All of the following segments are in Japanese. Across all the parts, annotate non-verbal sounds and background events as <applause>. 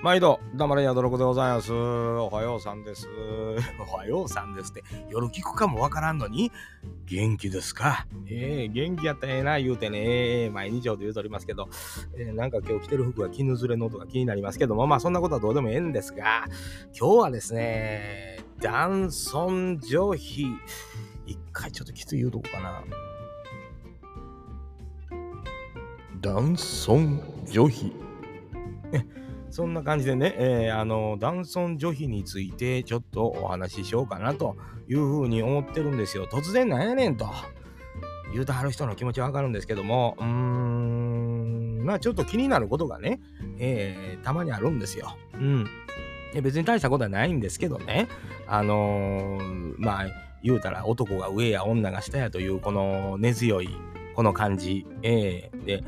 毎度、黙れやどろくでございます。おはようさんです。<laughs> おはようさんですって、夜聞くかもわからんのに、元気ですか？ええー、元気やったらええな言うてね、毎日ほど言うとりますけど、えー、なんか今日着てる服が絹ずれの音が気になりますけども、まあそんなことはどうでもええんですが、今日はですね、男尊女卑、一回ちょっときつい言うとこかな。男尊女卑。そんな感じでね、えー、あの、男尊女卑についてちょっとお話ししようかなというふうに思ってるんですよ。突然なんやねんと言うてはる人の気持ちわかるんですけども、うーん、まあちょっと気になることがね、えー、たまにあるんですよ。うん。別に大したことはないんですけどね、あのー、まあ言うたら男が上や女が下やというこの根強いこの感じ、えー、で、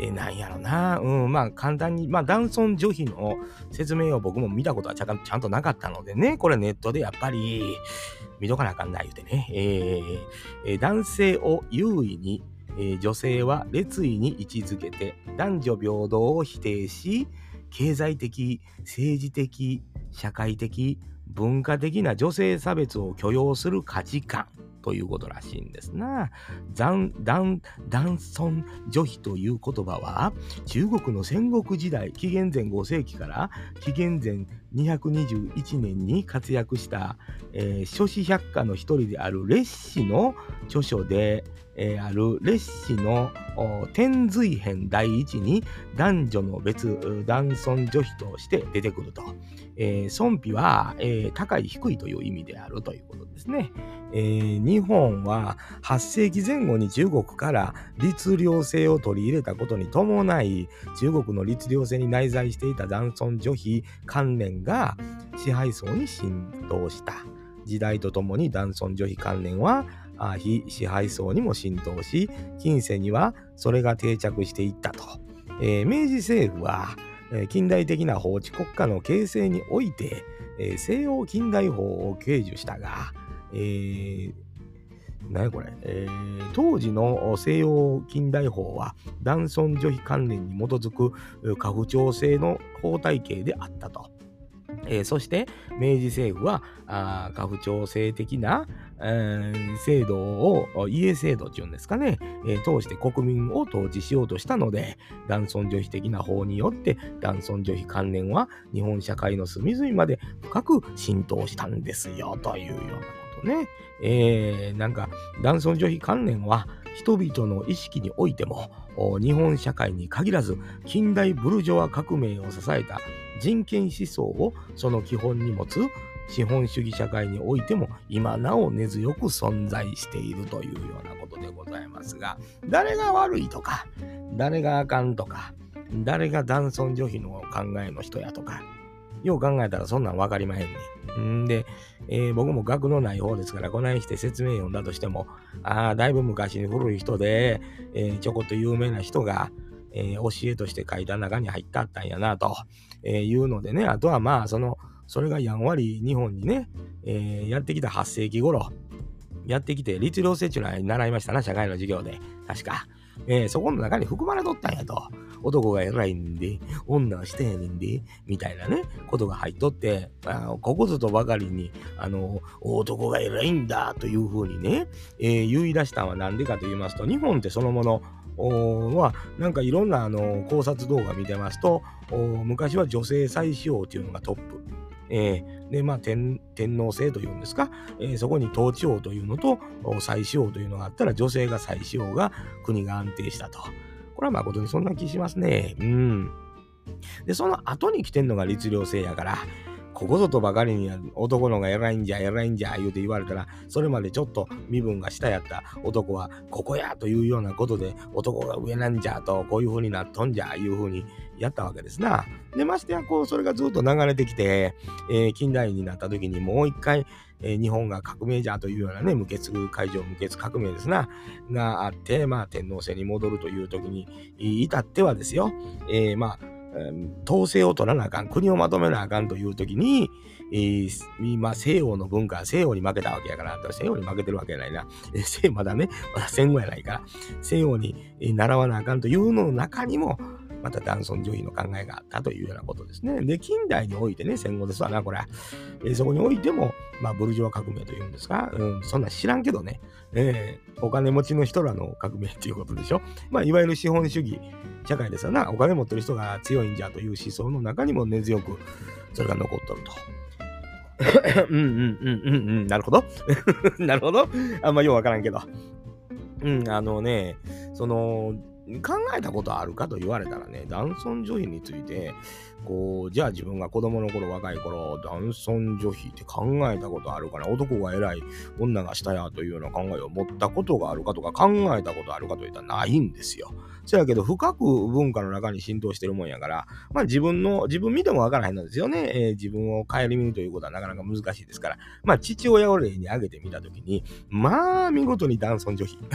えなんやろな。うん、まあ簡単に、まあ男尊女卑の説明を僕も見たことはちゃんとなかったのでね、これネットでやっぱり見とかなあかんない言うてね、えー、男性を優位に、えー、女性は列位に位置づけて男女平等を否定し、経済的、政治的、社会的、文化的な女性差別を許容する価値観。ということらしいんですな。男尊女卑という言葉は中国の戦国時代紀元前5世紀から紀元前221年に活躍した、えー、諸子百科の一人である列氏の著書で、えー、ある列氏の天髄編第一に男女の別男尊女卑として出てくると。えー、尊卑は、えー、高い低いという意味であるということですね。えー、日本は8世紀前後に中国から律令制を取り入れたことに伴い中国の律令制に内在していた男尊女卑関連が支配層に浸透した時代とともに男尊女卑関連は非支配層にも浸透し近世にはそれが定着していったと、えー、明治政府はえ近代的な法治国家の形成において、えー、西洋近代法を掲示したが、えー、何これ、えー、当時の西洋近代法は男尊女卑関連に基づく家父長制の法体系であったと。えー、そして明治政府は家父長制的な、え、制度を家制度っていうんですかね、えー、通して国民を統治しようとしたので男尊女卑的な法によって男尊女卑関連は日本社会の隅々まで深く浸透したんですよというようなことね。えー、なんか男尊女卑関連は人々の意識においても日本社会に限らず近代ブルジョワ革命を支えた人権思想をその基本に持つ資本主義社会においても今なお根強く存在しているというようなことでございますが誰が悪いとか誰があかんとか誰が男尊女卑の考えの人やとかよう考えたらそんなん分かりまへんねん。んで、えー、僕も学のない方ですから、こないして説明読んだとしても、ああ、だいぶ昔に古い人で、えー、ちょこっと有名な人が、えー、教えとして書いた中に入ってあったんやな、と、えいうのでね、あとはまあ、その、それがやんわり日本にね、えやってきた8世紀頃、やってきて、律令制っていうのは習いましたな、社会の授業で。確か。えー、そこの中に含まれとったんやと。男が偉いんで、女は下やねんで、みたいなね、ことが入っとって、あここぞとばかりに、あの、男が偉いんだというふうにね、えー、言い出したのは何でかと言いますと、日本ってそのもの、はなんかいろんなあの考察動画見てますと昔は女性再使用というのがトップえー、で、まあ天、天皇制というんですか、えー、そこに統治王というのと再使用というのがあったら、女性が再使用が国が安定したと。これは誠にそんな気しますね。うん。で、その後に来てんのが律令制やから、ここぞとばかりに男のが偉いんじゃ偉いんじゃ言うて言われたらそれまでちょっと身分が下やった男はここやというようなことで男が上なんじゃとこういう風になっとんじゃいう風にやったわけですな。でましてやこうそれがずっと流れてきて、えー、近代になった時にもう一回えー、日本が革命じゃというようなね、無血海上無血革命ですな、があって、まあ、天皇制に戻るという時に至ってはですよ、えー、まあ、統制を取らなあかん、国をまとめなあかんという時に、えー、今、西洋の文化は、西洋に負けたわけやから、西洋に負けてるわけやないな。西まだね、まだ戦後やないから、西洋に習わなあかんというのの中にも、また男尊女卑の考えがあったというようなことですね。で、近代においてね、戦後ですわな、これ。えー、そこにおいても、まあ、ブルジョワ革命というんですか、うん、そんな知らんけどね、えー、お金持ちの人らの革命っていうことでしょ。まあ、いわゆる資本主義社会ですわな、お金持ってる人が強いんじゃという思想の中にも根強く、それが残っとると。<laughs> うんうんうんうんうん、なるほど。<laughs> なるほど。あんまようわからんけど。うん、あのね、その、考えたことあるかと言われたらね、男尊女卑について、こう、じゃあ自分が子供の頃、若い頃、男尊女卑って考えたことあるかな、男が偉い、女が下やというような考えを持ったことがあるかとか、考えたことあるかといったらないんですよ。そやけど、深く文化の中に浸透してるもんやから、まあ自分の、自分見てもわからへんのですよね。えー、自分を顧みるということはなかなか難しいですから、まあ父親を例に挙げてみたときに、まあ見事に男尊女卑。<laughs>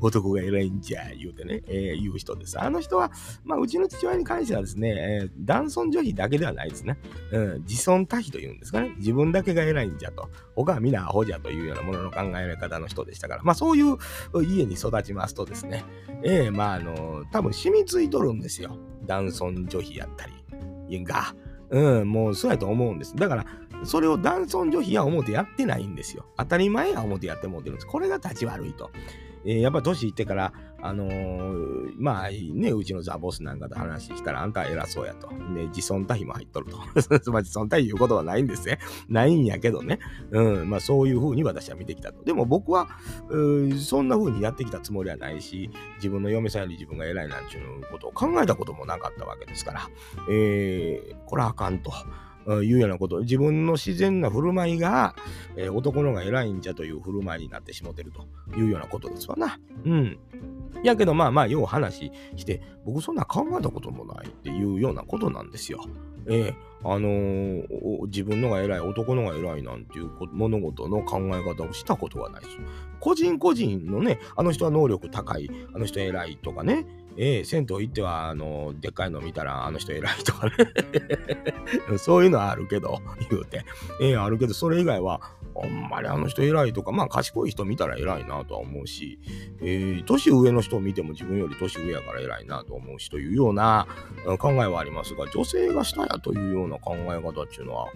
男が偉いんじゃ、言うてね、えー、言う人です。あの人は、まあうちの父親に関してはですね、えー、男尊女卑だけではないですね。うん、自尊多卑というんですかね。自分だけが偉いんじゃと。他は皆アホじゃというようなものの考え方の人でしたから、まあそういう家に育ちますとですね、えー、まああの、多分染みついとるんですよ。男尊女卑やったり、が。うん、もうそうやと思うんです。だから、それを男尊女卑は思ってやってないんですよ。当たり前は思ってやってもってるんです。これが立ち悪いと。えー、やっぱ年いってから、あのー、まあね、うちのザ・ボスなんかと話したら、あんた偉そうやと。で、自尊多比も入っとると。<laughs> まあ、自尊多比言うことはないんですね。ないんやけどね。うん、まあそういうふうに私は見てきたと。でも僕は、うそんなふうにやってきたつもりはないし、自分の嫁さんより自分が偉いなんちゅうことを考えたこともなかったわけですから、えー、これはあかんと。いうようなこと、自分の自然な振る舞いが、えー、男のが偉いんじゃという振る舞いになってしもてるというようなことですわな。うん。やけどまあまあ、よう話して、僕そんな考えたこともないっていうようなことなんですよ。えー、あのー、自分のが偉い、男のが偉いなんていう物事の考え方をしたことはないです。個人個人のね、あの人は能力高い、あの人偉いとかね、ええ銭湯行っては、あの、でっかいの見たら、あの人偉いとかね <laughs> そういうのはあるけど、言うて。ええあるけど、それ以外は、あんまりあの人偉いとか、まあ賢い人見たら偉いなとは思うし、えー、年上の人を見ても自分より年上やから偉いなと思うしというような考えはありますが、女性が下やというような考え方っていうのは、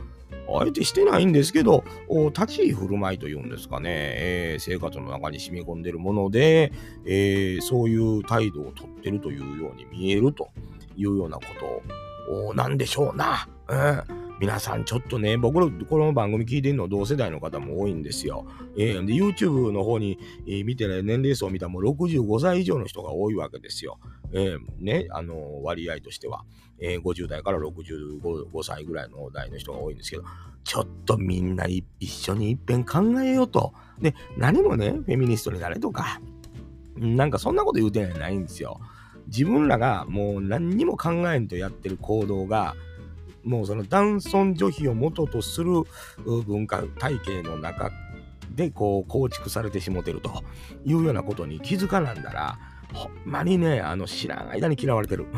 あえてしてないんですけど、立ち居振る舞いというんですかね、えー、生活の中に染み込んでるもので、えー、そういう態度をとってるというように見えるというようなことなんでしょうな。うん皆さんちょっとね、僕のこの番組聞いてるの同世代の方も多いんですよ。えー、で、YouTube の方に、えー、見てね、年齢層を見たらもう65歳以上の人が多いわけですよ。えー、ね、あの、割合としては、えー、50代から65歳ぐらいの代の人が多いんですけど、ちょっとみんな一緒に一遍考えようと。で、何もね、フェミニストになれとか、なんかそんなこと言うてないんですよ。自分らがもう何にも考えんとやってる行動が、もうその男尊女卑を元とする文化体系の中でこう構築されてしもてるというようなことに気づかなんだらほんまにね、あの、知らん間に嫌われてる。<laughs>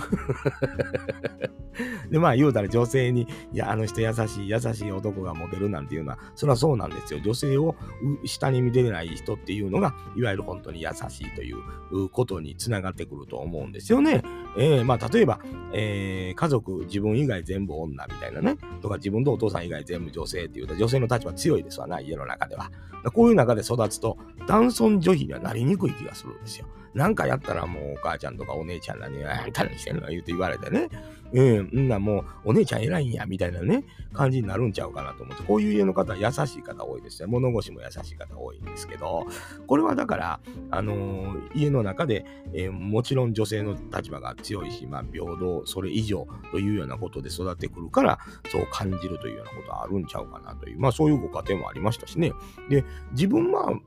で、まあ言うたら女性に、いや、あの人優しい、優しい男がモテるなんていうのは、それはそうなんですよ。女性を下に見てない人っていうのが、いわゆる本当に優しいということにつながってくると思うんですよね。えー、まあ例えば、えー、家族、自分以外全部女みたいなね、とか自分とお父さん以外全部女性っていうと、女性の立場強いですわな、家の中では。こういう中で育つと、男尊女卑にはなりにくい気がするんですよ。なんかやったらもうお母ちゃんとかお姉ちゃんらに、あんた何してんの言うて言われてね。うん、んなもうお姉ちゃん偉いんや、みたいなね、感じになるんちゃうかなと思って、こういう家の方は優しい方多いですね。物腰も優しい方多いんですけど、これはだから、あのー、家の中で、えー、もちろん女性の立場が強いし、まあ平等、それ以上というようなことで育ってくるから、そう感じるというようなことはあるんちゃうかなという、まあそういうご家庭もありましたしね。で、自分は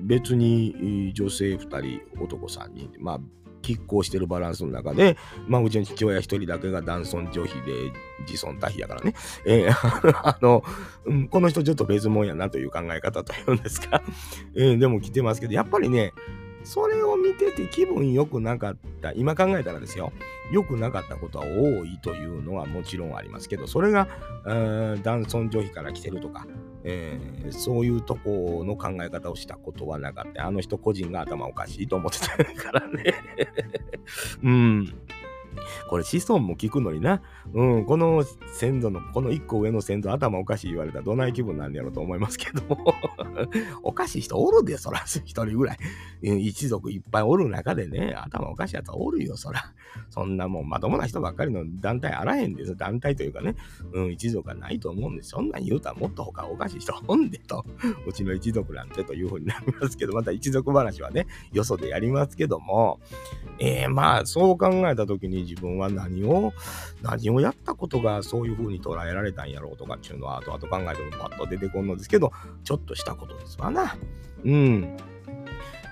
別に女性2人、男3人、まあ、拮抗してるバランスの中で、まあ、うちの父親1人だけが男尊女卑で自尊多卑やからね、えー、<laughs> あの、うん、この人ちょっと別もんやなという考え方というんですか、えー、でも来てますけど、やっぱりね、それを見てて気分良くなかった、今考えたらですよ、良くなかったことは多いというのはもちろんありますけど、それが、男尊女卑から来てるとか、えー、そういうとこの考え方をしたことはなかった。あの人個人が頭おかしいと思ってたからね。<laughs> うん。これ子孫も聞くのにな。うん、この先祖の、この一個上の先祖頭おかしい言われたらどない気分なんやろうと思いますけども。<laughs> おかしい人おるで、そら、一人ぐらい。一族いっぱいおる中でね、頭おかしいやつおるよ、そら。そんなもんまともな人ばっかりの団体あらへんです。団体というかね、うん、一族がないと思うんです。そんなん言うたらもっと他おかしい人おんでと。うちの一族なんてというふうになりますけど、また一族話はね、よそでやりますけども、えー、まあ、そう考えた時に自分は何を、何をやったことがそういう風に捉えられたんやろうとかっていうのは後々考えてもパッと出てこんのですけど、ちょっとしたことですわな。うん。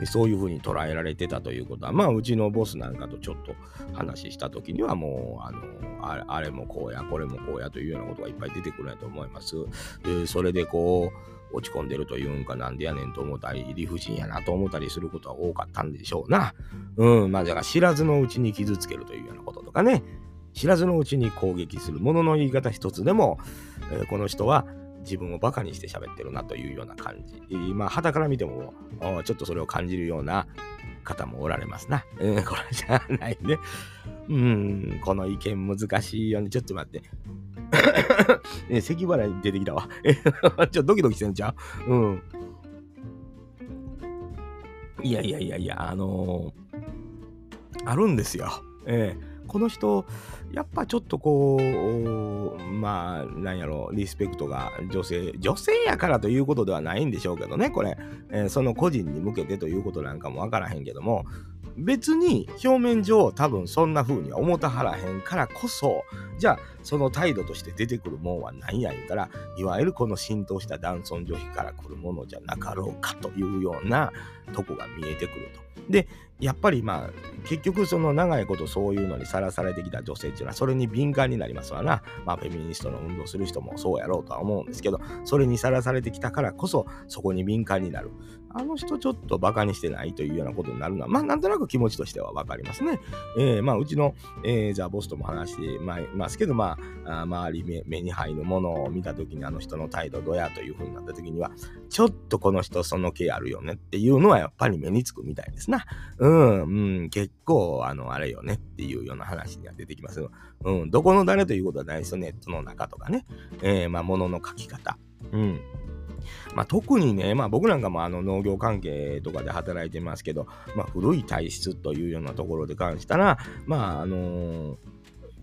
そういう風に捉えられてたということは、まあ、うちのボスなんかとちょっと話した時にはもう、あの、あれもこうや、これもこうやというようなことがいっぱい出てくるやと思います。でそれでこう、落ち込んでるというんかなんでやねんと思ったり、理不尽やなと思ったりすることは多かったんでしょうな。うん、まあだから知らずのうちに傷つけるというようなこととかね、知らずのうちに攻撃するものの言い方一つでも、えー、この人は自分をバカにして喋ってるなというような感じ。まあ、肌から見ても、ちょっとそれを感じるような方もおられますな。うん、これじゃないね。うん、この意見難しいよね。ちょっと待って。<laughs> ね、咳払い出てきたわ。<laughs> ちょドキドキしてんちゃう？うん。いやいやいやいや、あのー、あるんですよ。ええこの人、やっぱちょっとこう、まあ、なんやろ、リスペクトが女性、女性やからということではないんでしょうけどね、これ、えー、その個人に向けてということなんかもわからへんけども、別に表面上多分そんな風には思たはらへんからこそ、じゃあその態度として出てくるもんは何や言うたら、いわゆるこの浸透した男尊女卑から来るものじゃなかろうかというようなとこが見えてくると。で、やっぱりまあ、結局その長いことそういうのにさらされてきた女性っていうのは、それに敏感になりますわな。まあ、フェミニストの運動する人もそうやろうとは思うんですけど、それにさらされてきたからこそ、そこに敏感になる。あの人ちょっとバカにしてないというようなことになるのは、まあ、なんとなく気持ちとしてはわかりますね。えー、まあ、うちの、えー、じゃあボスとも話してますけど、まあ、あ周り目目に入るものを見たときに、あの人の態度どやというふうになったときには、ちょっとこの人その気あるよねっていうのはやっぱり目につくみたいですな。うん、うん、結構、あの、あれよねっていうような話には出てきます。うん、どこの誰ということはないですよ、ネットの中とかね。えー、まあ、物の書き方。うん。まあ、特にね、まあ、僕なんかもあの農業関係とかで働いてますけど、まあ、古い体質というようなところで関したら、まああのー、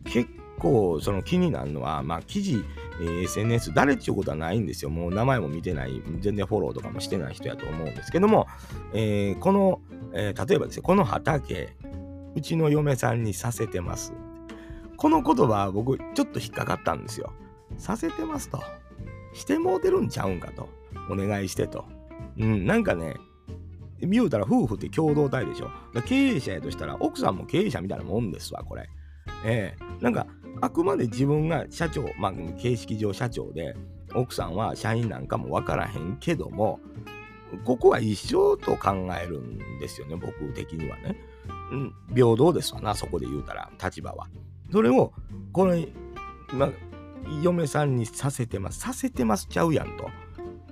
結構その気になるのは、まあ、記事、えー、SNS 誰っていうことはないんですよ。もう名前も見てない、全然フォローとかもしてない人やと思うんですけども、えー、この、え、例えばですね、この畑、うちの嫁さんにさせてます。この言葉僕ちょっと引っかかったんですよ。させてますと。してもうてるんちゃうんかと。お願いしてと。うん、なんかね、見うたら夫婦って共同体でしょ。経営者やとしたら奥さんも経営者みたいなもんですわ、これ。ええー、なんか、あくまで自分が社長、まあ、形式上社長で、奥さんは社員なんかもわからへんけども、ここは一緒と考えるんですよね、僕的にはね。うん、平等ですわな、そこで言うたら、立場は。それを、これ、まあ、嫁さんにさせてます。させてますちゃうやんと。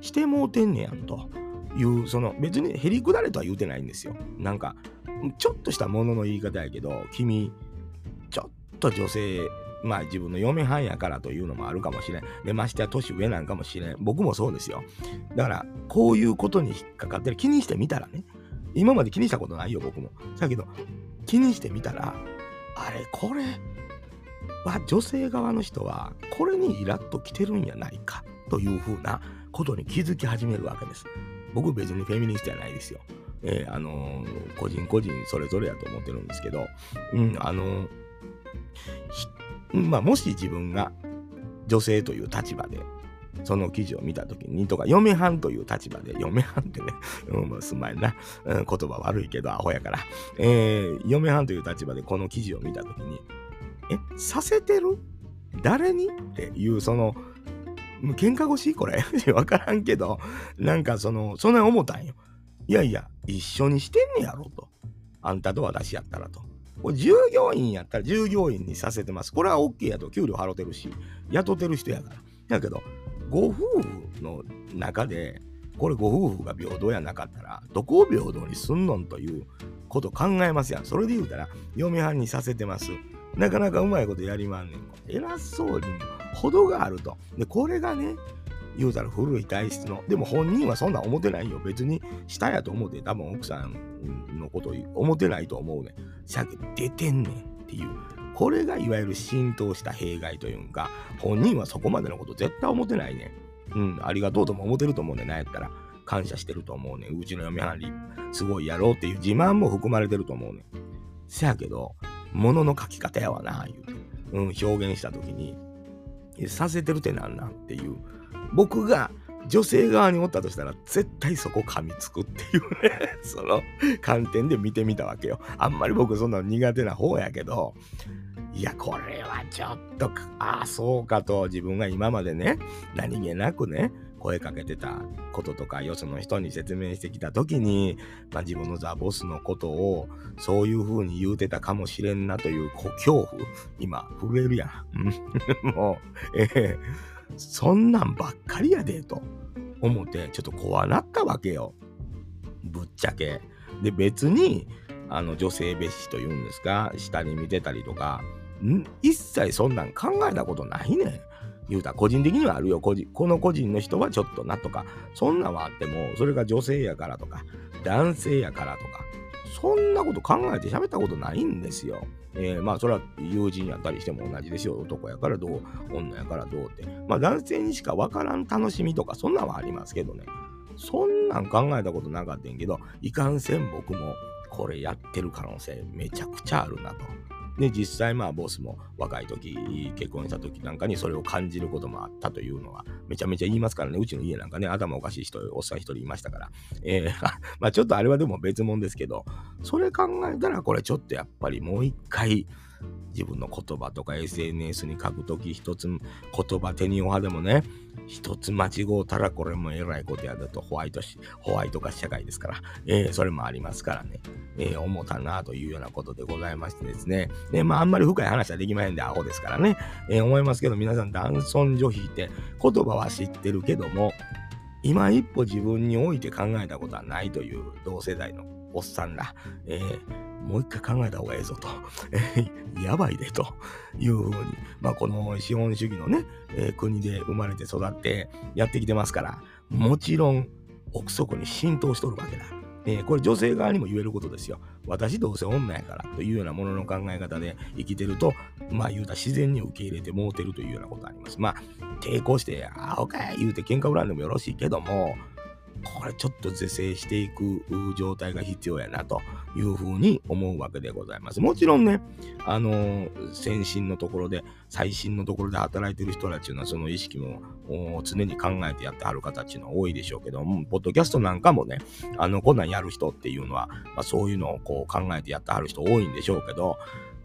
してもうてんねやんという、その別にへりくだれとは言うてないんですよ。なんか、ちょっとしたものの言い方やけど、君、ちょっと女性、まあ自分の嫁はんやからというのもあるかもしれん。で、ましてや年上なんかもしれん。僕もそうですよ。だから、こういうことに引っかかってる。気にしてみたらね。今まで気にしたことないよ、僕も。だけど、気にしてみたら、あれ、これは女性側の人は、これにイラッと来てるんやないかというふうなことに気づき始めるわけです。僕別にフェミニストじゃないですよ。えー、あのー、個人個人それぞれやと思ってるんですけど、うん、あのー、まあ、もし自分が女性という立場で、その記事を見たときに、とか、嫁はんという立場で、嫁はんってね、<laughs> うん、すまいな、うん、言葉悪いけど、アホやから、えー、嫁はんという立場でこの記事を見たときに、え、させてる？誰に？っていう、その、喧嘩腰？これ？<laughs> わからんけど、なんかその、そんな思ったんよ。いやいや、一緒にしてんねやろと。あんたと私やったらと。これ従業員やったら従業員にさせてます。これは OK やと給料払ってるし、雇ってる人やから。だけど、ご夫婦の中で、これご夫婦が平等やなかったら、どこを平等にすんのんということ考えますやん。それで言うたら、嫁はんにさせてます。なかなかうまいことやりまんねん。偉そうに程があると。で、これがね、言うたら古い体質の。でも本人はそんな思ってないよ。別に下やと思って多分奥さんのこと思ってないと思うね。しゃけ出てんねんっていう。これがいわゆる浸透した弊害というか、本人はそこまでのこと絶対思ってないねん。うん、ありがとうとも思ってると思うねん。なんやったら。感謝してると思うねん。うちの嫁はんり、すごいやろうっていう自慢も含まれてると思うねん。せやけど、もの書き方やわな、言う。うん、表現した時に、させてるってなんなんっていう。僕が女性側におったとしたら絶対そこ噛みつくっていうね <laughs> その観点で見てみたわけよあんまり僕そんなの苦手な方やけどいやこれはちょっとああそうかと自分が今までね何気なくね声かけてたこととかよその人に説明してきた時に、まあ、自分のザ・ボスのことをそういう風に言うてたかもしれんなという恐怖今震えるやん <laughs> もうええそんなんばっかりやで、と思って、ちょっと怖なったわけよ。ぶっちゃけ。で、別に、あの、女性蔑視というんですか、下に見てたりとか、一切そんなん考えたことないねん。言うた個人的にはあるよ個人。この個人の人はちょっとなとか、そんなんはあっても、それが女性やからとか、男性やからとか、そんなこと考えて喋ったことないんですよ。えー、まあそれは友人やったりしても同じですよ。男やからどう、女やからどうって。まあ男性にしかわからん楽しみとかそんなんはありますけどね。そんなん考えたことなかったんけど、いかんせん僕もこれやってる可能性めちゃくちゃあるなと。で、実際まあボスも若い時、結婚した時なんかにそれを感じることもあったというのはめちゃめちゃ言いますからね。うちの家なんかね、頭おかしい人、おっさん一人いましたから。えー、<laughs> まあちょっとあれはでも別物ですけど、それ考えたらこれちょっとやっぱりもう一回、自分の言葉とか SNS に書くとき一つ言葉手におはでもね、一つ間違うたらこれもえらいことやだとホワイトし、ホワイト化社会ですから、えー、それもありますからね、えー、思ったなというようなことでございましてですね、で、まああんまり深い話はできませんで、アホですからね、えー、思いますけど皆さん男尊女卑って言葉は知ってるけども、今一歩自分において考えたことはないという同世代のおっさんら、えー、もう一回考えた方がええぞと、やばいでというふうに、まあ、この資本主義のね、えー、国で生まれて育ってやってきてますから、もちろん奥底に浸透しとるわけだ。えー、これ女性側にも言えることですよ。私どうせ女やからというようなものの考え方で生きてると、まあ言うたら自然に受け入れてもうてるというようなことあります。まあ抵抗して、あおかい言うて喧嘩売らんでもよろしいけども、これちょっと是正していく状態が必要やなというふうに思うわけでございます。もちろんね、あの、先進のところで、最新のところで働いてる人たちのその意識も常に考えてやってはる方っていうの多いでしょうけども、ポッドキャストなんかもね、あの、こんなんやる人っていうのは、まあ、そういうのをこう考えてやってはる人多いんでしょうけど、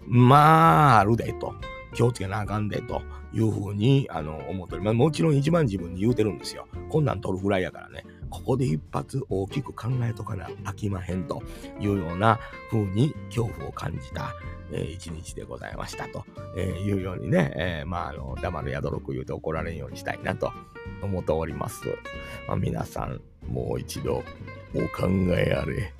まあ、あるでと。気をつけなあかんでというふうにあの思っております。もちろん一番自分に言うてるんですよ。こんなん取るぐらいやからね。ここで一発大きく考えとかな飽きまへんというような風に恐怖を感じた、えー、一日でございましたと、えー、いうようにね、えー、まあ、あの、黙る宿六言うて怒られんようにしたいなと思っております。まあ、皆さん、もう一度お考えあれ。